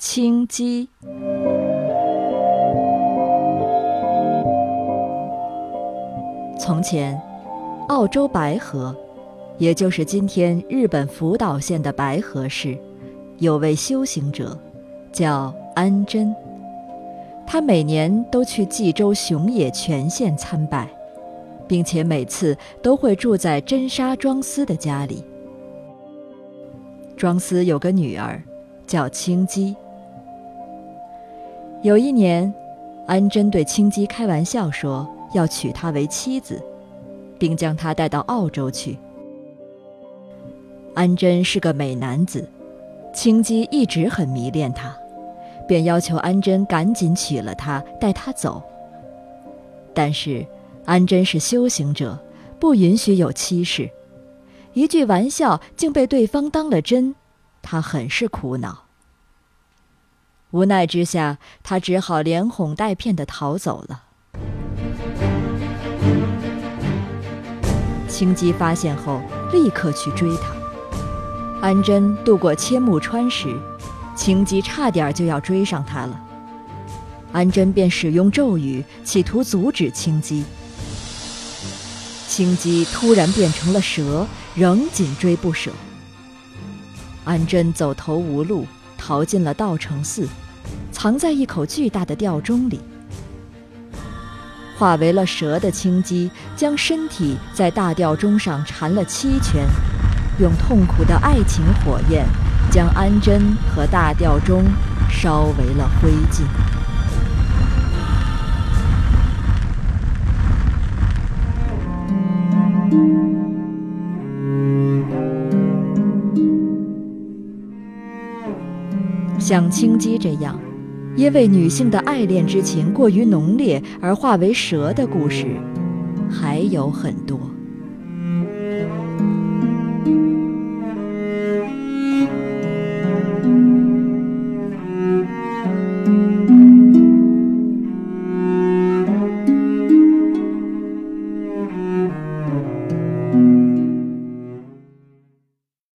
青鸡。从前，澳洲白河，也就是今天日本福岛县的白河市，有位修行者，叫安贞。他每年都去济州熊野全县参拜，并且每次都会住在真沙庄司的家里。庄司有个女儿，叫青姬。有一年，安贞对青姬开玩笑说要娶她为妻子，并将她带到澳洲去。安贞是个美男子，青姬一直很迷恋他。便要求安贞赶紧娶了她，带她走。但是，安贞是修行者，不允许有妻室。一句玩笑竟被对方当了真，他很是苦恼。无奈之下，他只好连哄带骗的逃走了。青姬发现后，立刻去追他。安贞渡过千木川时。青姬差点就要追上他了，安贞便使用咒语，企图阻止青姬。青姬突然变成了蛇，仍紧追不舍。安贞走投无路，逃进了道成寺，藏在一口巨大的吊钟里。化为了蛇的青姬，将身体在大吊钟上缠了七圈，用痛苦的爱情火焰。将安贞和大吊钟烧为了灰烬。像青姬这样，因为女性的爱恋之情过于浓烈而化为蛇的故事，还有很多。